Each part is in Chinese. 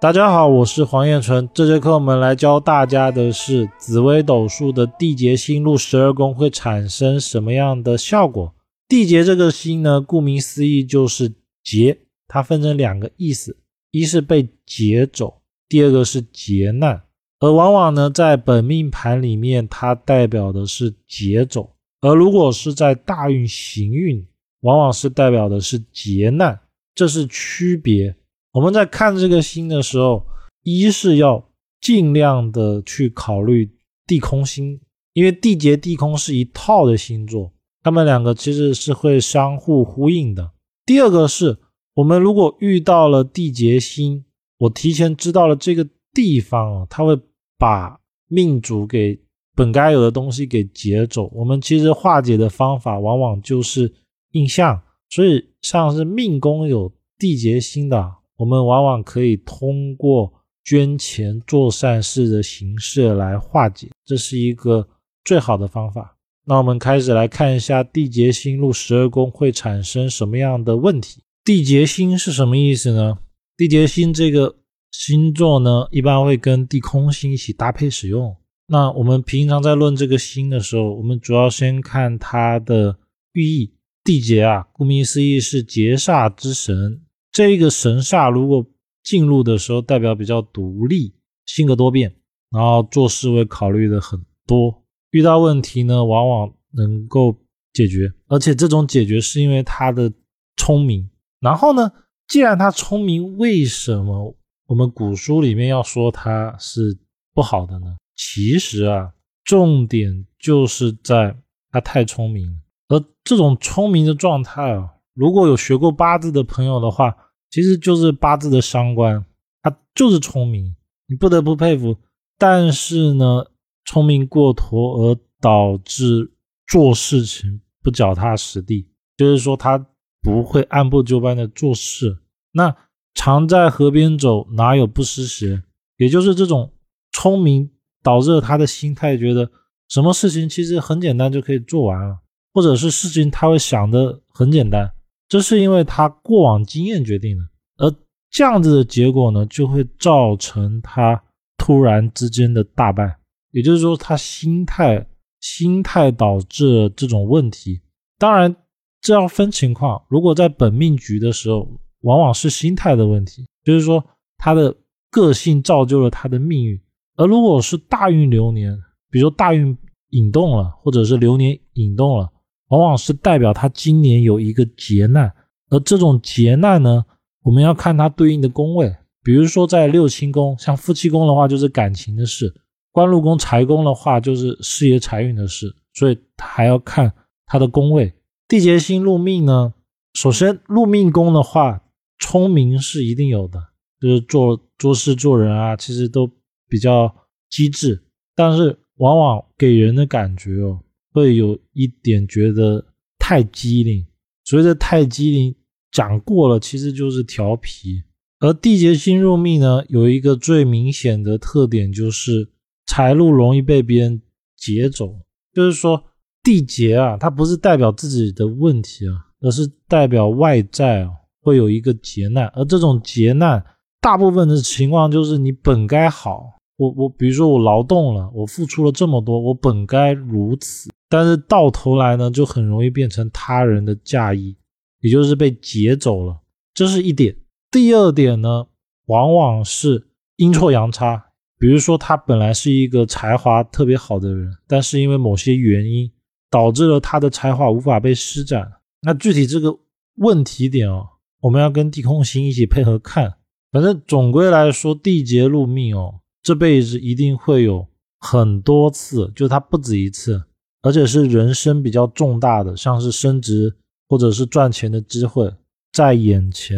大家好，我是黄彦纯。这节课我们来教大家的是紫微斗数的地劫星入十二宫会产生什么样的效果。地劫这个星呢，顾名思义就是劫，它分成两个意思，一是被劫走，第二个是劫难。而往往呢，在本命盘里面，它代表的是劫走；而如果是在大运行运，往往是代表的是劫难，这是区别。我们在看这个星的时候，一是要尽量的去考虑地空星，因为地劫地空是一套的星座，他们两个其实是会相互呼应的。第二个是我们如果遇到了地劫星，我提前知道了这个地方啊，它会把命主给本该有的东西给劫走。我们其实化解的方法往往就是印象，所以像是命宫有地劫星的。我们往往可以通过捐钱做善事的形式来化解，这是一个最好的方法。那我们开始来看一下地劫星入十二宫会产生什么样的问题。地劫星是什么意思呢？地劫星这个星座呢，一般会跟地空星一起搭配使用。那我们平常在论这个星的时候，我们主要先看它的寓意。地劫啊，顾名思义是劫煞之神。这个神煞如果进入的时候，代表比较独立，性格多变，然后做事会考虑的很多，遇到问题呢，往往能够解决，而且这种解决是因为他的聪明。然后呢，既然他聪明，为什么我们古书里面要说他是不好的呢？其实啊，重点就是在他太聪明了，而这种聪明的状态啊。如果有学过八字的朋友的话，其实就是八字的伤官，他就是聪明，你不得不佩服。但是呢，聪明过头而导致做事情不脚踏实地，就是说他不会按部就班的做事。那常在河边走，哪有不湿鞋？也就是这种聪明导致了他的心态，觉得什么事情其实很简单就可以做完了，或者是事情他会想的很简单。这是因为他过往经验决定的，而这样子的结果呢，就会造成他突然之间的大败。也就是说，他心态心态导致这种问题。当然，这要分情况。如果在本命局的时候，往往是心态的问题，就是说他的个性造就了他的命运。而如果是大运流年，比如大运引动了，或者是流年引动了。往往是代表他今年有一个劫难，而这种劫难呢，我们要看它对应的宫位。比如说在六亲宫，像夫妻宫的话就是感情的事；官禄宫、财宫的话就是事业财运的事。所以还要看它的宫位。地劫星入命呢，首先入命宫的话，聪明是一定有的，就是做做事做人啊，其实都比较机智，但是往往给人的感觉哦。会有一点觉得太机灵，所谓的太机灵讲过了，其实就是调皮。而地劫星入命呢，有一个最明显的特点就是财路容易被别人劫走。就是说地劫啊，它不是代表自己的问题啊，而是代表外在啊会有一个劫难。而这种劫难，大部分的情况就是你本该好。我我比如说我劳动了，我付出了这么多，我本该如此，但是到头来呢，就很容易变成他人的嫁衣，也就是被劫走了，这是一点。第二点呢，往往是阴错阳差，比如说他本来是一个才华特别好的人，但是因为某些原因导致了他的才华无法被施展。那具体这个问题点哦，我们要跟地空星一起配合看。反正总归来说，地劫入命哦。这辈子一定会有很多次，就他不止一次，而且是人生比较重大的，像是升职或者是赚钱的机会在眼前，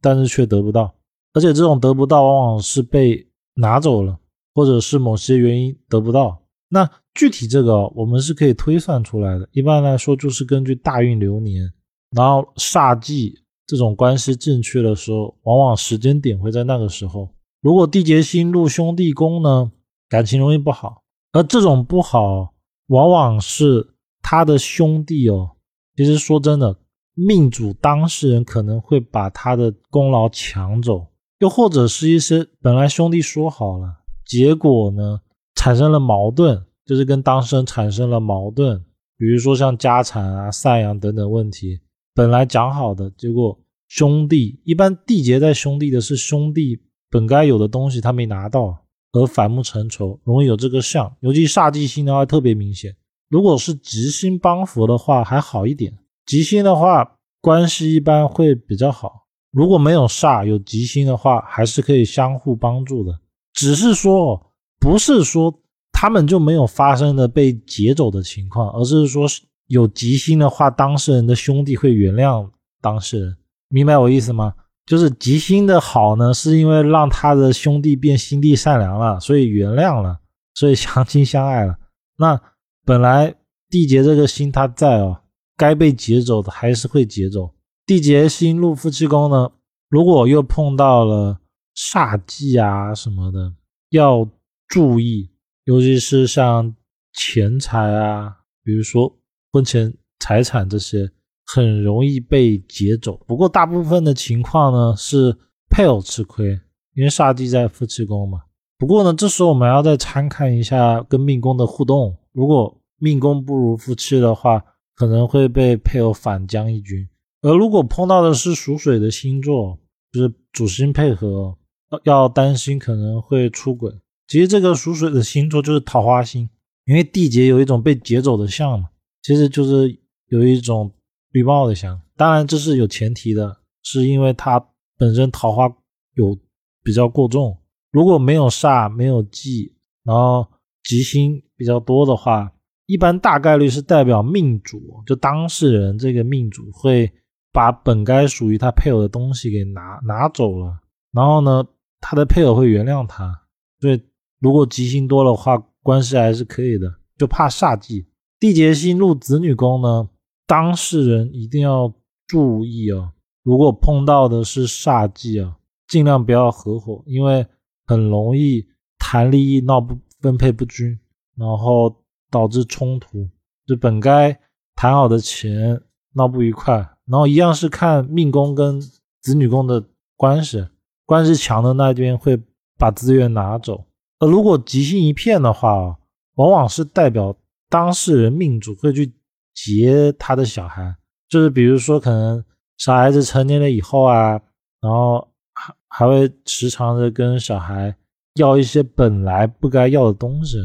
但是却得不到，而且这种得不到往往是被拿走了，或者是某些原因得不到。那具体这个我们是可以推算出来的，一般来说就是根据大运流年，然后煞忌这种关系进去的时候，往往时间点会在那个时候。如果地劫星入兄弟宫呢，感情容易不好，而这种不好，往往是他的兄弟哦。其实说真的，命主当事人可能会把他的功劳抢走，又或者是一些本来兄弟说好了，结果呢产生了矛盾，就是跟当事人产生了矛盾，比如说像家产啊、赡养等等问题，本来讲好的，结果兄弟一般缔结在兄弟的是兄弟本该有的东西他没拿到，而反目成仇，容易有这个相。尤其煞忌星的话特别明显，如果是吉星帮扶的话还好一点，吉星的话关系一般会比较好。如果没有煞有吉星的话，还是可以相互帮助的。只是说，不是说他们就没有发生的被劫走的情况，而是说有吉星的话，当事人的兄弟会原谅当事人。明白我意思吗？就是吉星的好呢，是因为让他的兄弟变心地善良了，所以原谅了，所以相亲相爱了。那本来地劫这个星他在哦，该被劫走的还是会劫走。地劫星入夫妻宫呢，如果又碰到了煞忌啊什么的，要注意，尤其是像钱财啊，比如说婚前财产这些，很容易被劫走。不过大部分的情况呢是配偶吃亏，因为煞地在夫妻宫嘛。不过呢，这时候我们要再参看一下跟命宫的互动，如果命宫不如夫妻的话，可能会被配偶反将一军。而如果碰到的是属水的星座，就是主星配合，要担心可能会出轨。其实这个属水的星座就是桃花星，因为地劫有一种被劫走的相嘛，其实就是有一种绿帽的相。当然这是有前提的，是因为它本身桃花有比较过重。如果没有煞，没有忌，然后吉星比较多的话，一般大概率是代表命主，就当事人这个命主会。把本该属于他配偶的东西给拿拿走了，然后呢，他的配偶会原谅他。所以如果吉星多的话，关系还是可以的。就怕煞忌，地劫星入子女宫呢，当事人一定要注意啊。如果碰到的是煞忌啊，尽量不要合伙，因为很容易谈利益闹不分配不均，然后导致冲突。就本该谈好的钱闹不愉快。然后一样是看命宫跟子女宫的关系，关系强的那边会把资源拿走。而如果吉星一片的话，往往是代表当事人命主会去劫他的小孩，就是比如说可能小孩子成年了以后啊，然后还还会时常的跟小孩要一些本来不该要的东西，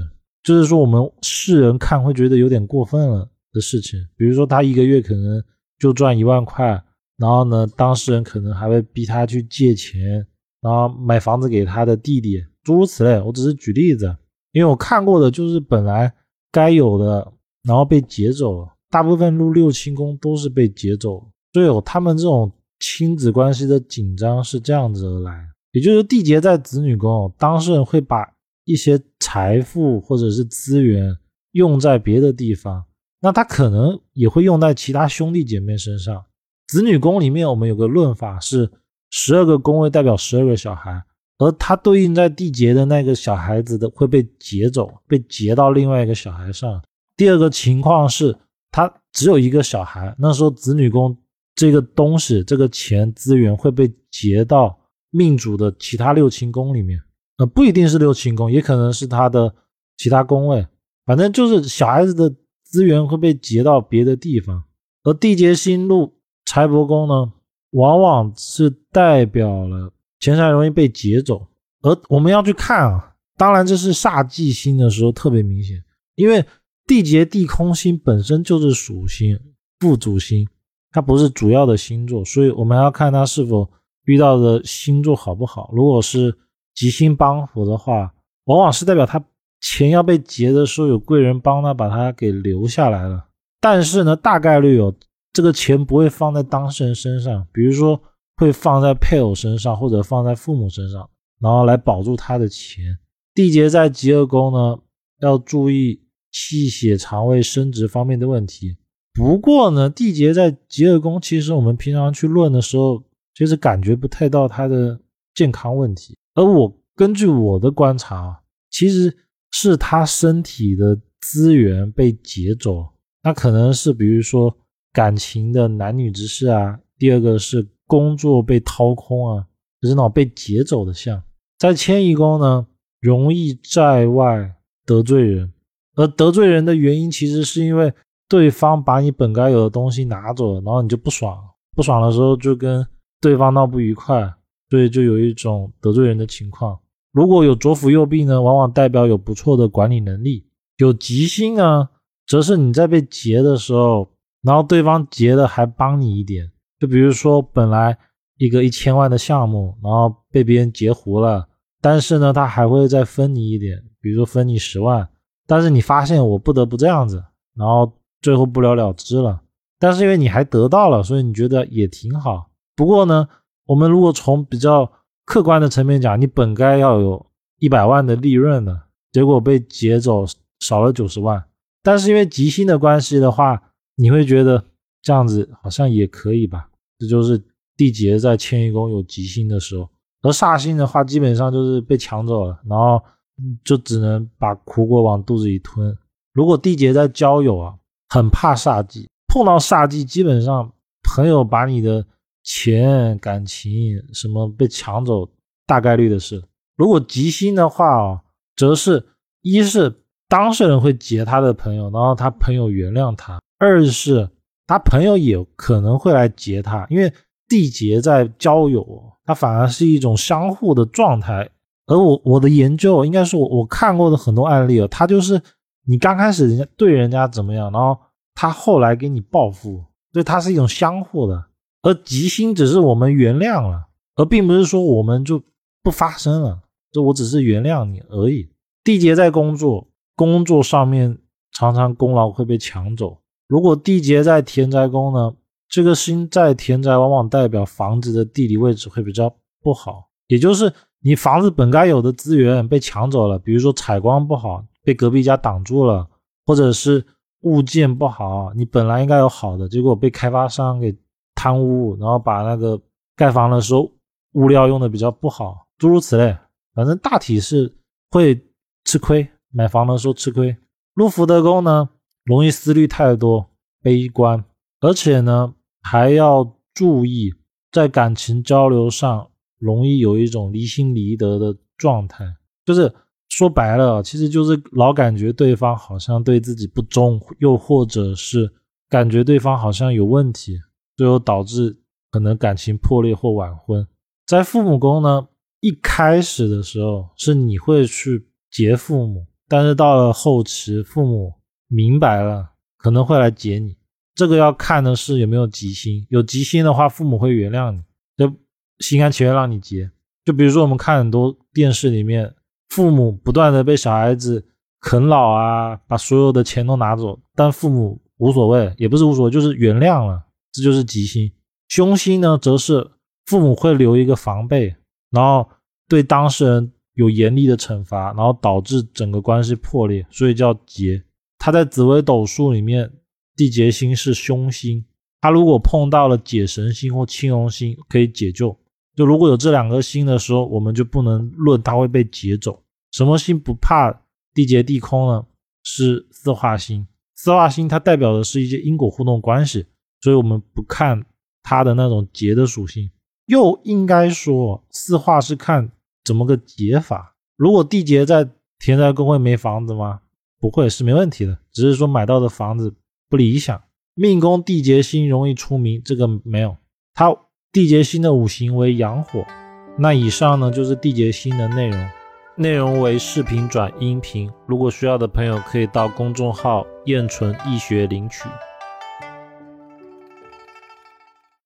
就是说我们世人看会觉得有点过分了的事情，比如说他一个月可能。就赚一万块，然后呢，当事人可能还会逼他去借钱，然后买房子给他的弟弟，诸如此类。我只是举例子，因为我看过的就是本来该有的，然后被劫走了。大部分入六亲宫都是被劫走，所以他们这种亲子关系的紧张是这样子而来。也就是地劫在子女宫，当事人会把一些财富或者是资源用在别的地方。那他可能也会用在其他兄弟姐妹身上。子女宫里面，我们有个论法是十二个宫位代表十二个小孩，而它对应在地劫的那个小孩子的会被劫走，被劫到另外一个小孩上。第二个情况是，他只有一个小孩，那时候子女宫这个东西、这个钱资源会被劫到命主的其他六亲宫里面。呃，不一定是六亲宫，也可能是他的其他宫位，反正就是小孩子的。资源会被劫到别的地方，而地劫星入财帛宫呢，往往是代表了钱财容易被劫走。而我们要去看啊，当然这是煞忌星的时候特别明显，因为地劫地空星本身就是属星、副主星，它不是主要的星座，所以我们要看它是否遇到的星座好不好。如果是吉星帮扶的话，往往是代表他。钱要被劫的时候，有贵人帮他把他给留下来了。但是呢，大概率有这个钱不会放在当事人身上，比如说会放在配偶身上，或者放在父母身上，然后来保住他的钱。地劫在极恶宫呢，要注意气血、肠胃、生殖方面的问题。不过呢，地劫在极恶宫，其实我们平常去论的时候，其实感觉不太到他的健康问题。而我根据我的观察啊，其实。是他身体的资源被劫走，那可能是比如说感情的男女之事啊。第二个是工作被掏空啊，就是被劫走的相。在迁移宫呢，容易在外得罪人，而得罪人的原因其实是因为对方把你本该有的东西拿走了，然后你就不爽，不爽的时候就跟对方闹不愉快，所以就有一种得罪人的情况。如果有左辅右弼呢，往往代表有不错的管理能力；有吉星呢，则是你在被劫的时候，然后对方劫的还帮你一点。就比如说，本来一个一千万的项目，然后被别人截胡了，但是呢，他还会再分你一点，比如说分你十万。但是你发现我不得不这样子，然后最后不了了之了。但是因为你还得到了，所以你觉得也挺好。不过呢，我们如果从比较客观的层面讲，你本该要有一百万的利润的，结果被劫走少了九十万。但是因为吉星的关系的话，你会觉得这样子好像也可以吧？这就是地劫在迁移宫有吉星的时候。而煞星的话，基本上就是被抢走了，然后就只能把苦果往肚子里吞。如果缔结在交友啊，很怕煞忌，碰到煞忌，基本上朋友把你的。钱、感情什么被抢走，大概率的事。如果吉星的话哦，则是一是当事人会结他的朋友，然后他朋友原谅他；二是他朋友也可能会来结他，因为缔结在交友，它反而是一种相互的状态。而我我的研究，应该是我我看过的很多案例哦，他就是你刚开始人家对人家怎么样，然后他后来给你报复，所以它是一种相互的。而吉星只是我们原谅了，而并不是说我们就不发生了。这我只是原谅你而已。地劫在工作，工作上面常常功劳会被抢走。如果地劫在田宅宫呢？这个星在田宅，往往代表房子的地理位置会比较不好，也就是你房子本该有的资源被抢走了。比如说采光不好，被隔壁家挡住了，或者是物件不好，你本来应该有好的，结果被开发商给。贪污，然后把那个盖房的时候物料用的比较不好，诸如此类，反正大体是会吃亏。买房的时候吃亏。入福德宫呢，容易思虑太多，悲观，而且呢还要注意在感情交流上容易有一种离心离德的状态，就是说白了，其实就是老感觉对方好像对自己不忠，又或者是感觉对方好像有问题。最后导致可能感情破裂或晚婚。在父母宫呢，一开始的时候是你会去劫父母，但是到了后期，父母明白了可能会来劫你。这个要看的是有没有吉星，有吉星的话，父母会原谅你，就心甘情愿让你结。就比如说我们看很多电视里面，父母不断的被小孩子啃老啊，把所有的钱都拿走，但父母无所谓，也不是无所谓，就是原谅了。这就是吉星，凶星呢，则是父母会留一个防备，然后对当事人有严厉的惩罚，然后导致整个关系破裂，所以叫劫。他在紫微斗数里面，地劫星是凶星，他如果碰到了解神星或青龙星，可以解救。就如果有这两颗星的时候，我们就不能论它会被劫走。什么星不怕地劫地空呢？是四化星。四化星它代表的是一些因果互动关系。所以我们不看它的那种劫的属性，又应该说四化是看怎么个劫法。如果地劫在田宅宫会没房子吗？不会，是没问题的，只是说买到的房子不理想。命宫地劫星容易出名，这个没有。它地劫星的五行为阳火。那以上呢就是地劫星的内容，内容为视频转音频。如果需要的朋友可以到公众号“燕纯易学”领取。